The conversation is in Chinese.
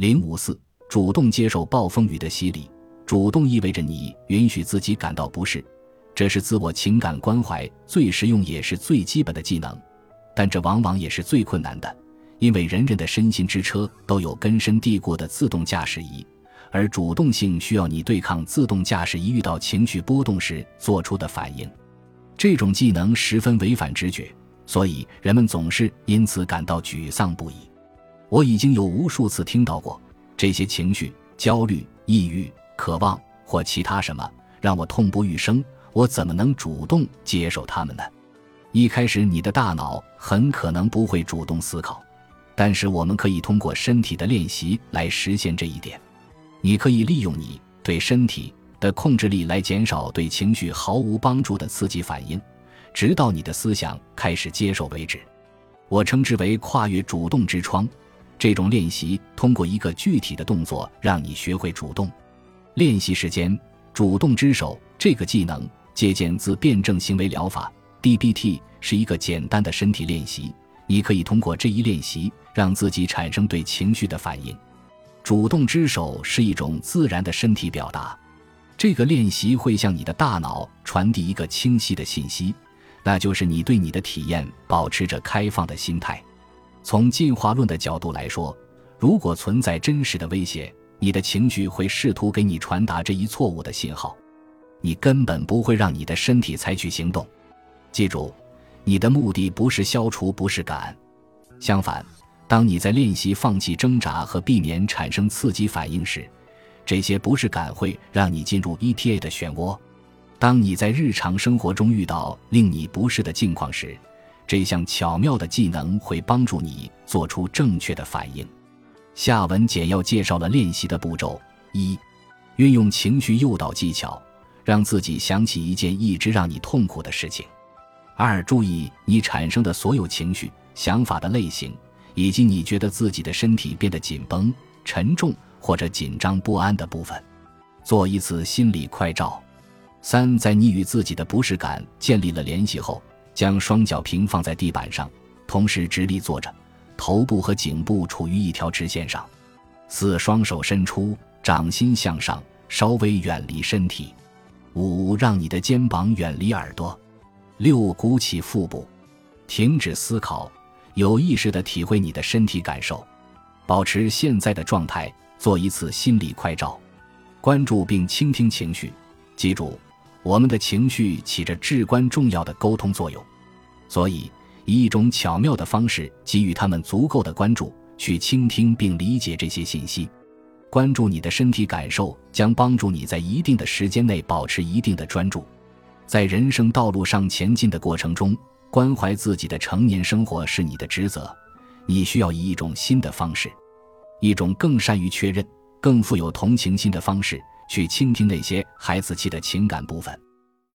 零五四，主动接受暴风雨的洗礼。主动意味着你允许自己感到不适，这是自我情感关怀最实用也是最基本的技能，但这往往也是最困难的，因为人人的身心之车都有根深蒂固的自动驾驶仪，而主动性需要你对抗自动驾驶仪遇到情绪波动时做出的反应。这种技能十分违反直觉，所以人们总是因此感到沮丧不已。我已经有无数次听到过这些情绪：焦虑、抑郁。渴望或其他什么让我痛不欲生，我怎么能主动接受他们呢？一开始，你的大脑很可能不会主动思考，但是我们可以通过身体的练习来实现这一点。你可以利用你对身体的控制力来减少对情绪毫无帮助的刺激反应，直到你的思想开始接受为止。我称之为跨越主动之窗。这种练习通过一个具体的动作让你学会主动。练习时间，主动之手这个技能借鉴自辩证行为疗法 （DBT），是一个简单的身体练习。你可以通过这一练习让自己产生对情绪的反应。主动之手是一种自然的身体表达。这个练习会向你的大脑传递一个清晰的信息，那就是你对你的体验保持着开放的心态。从进化论的角度来说，如果存在真实的威胁，你的情绪会试图给你传达这一错误的信号，你根本不会让你的身体采取行动。记住，你的目的不是消除不适感。相反，当你在练习放弃挣扎和避免产生刺激反应时，这些不适感会让你进入 ETA 的漩涡。当你在日常生活中遇到令你不适的境况时，这项巧妙的技能会帮助你做出正确的反应。下文简要介绍了练习的步骤：一、运用情绪诱导技巧，让自己想起一件一直让你痛苦的事情；二、注意你产生的所有情绪、想法的类型，以及你觉得自己的身体变得紧绷、沉重或者紧张不安的部分，做一次心理快照；三、在你与自己的不适感建立了联系后，将双脚平放在地板上，同时直立坐着。头部和颈部处于一条直线上，四双手伸出，掌心向上，稍微远离身体。五让你的肩膀远离耳朵。六鼓起腹部，停止思考，有意识地体会你的身体感受，保持现在的状态，做一次心理快照，关注并倾听情绪。记住，我们的情绪起着至关重要的沟通作用，所以。以一种巧妙的方式给予他们足够的关注，去倾听并理解这些信息。关注你的身体感受，将帮助你在一定的时间内保持一定的专注。在人生道路上前进的过程中，关怀自己的成年生活是你的职责。你需要以一种新的方式，一种更善于确认、更富有同情心的方式，去倾听那些孩子气的情感部分。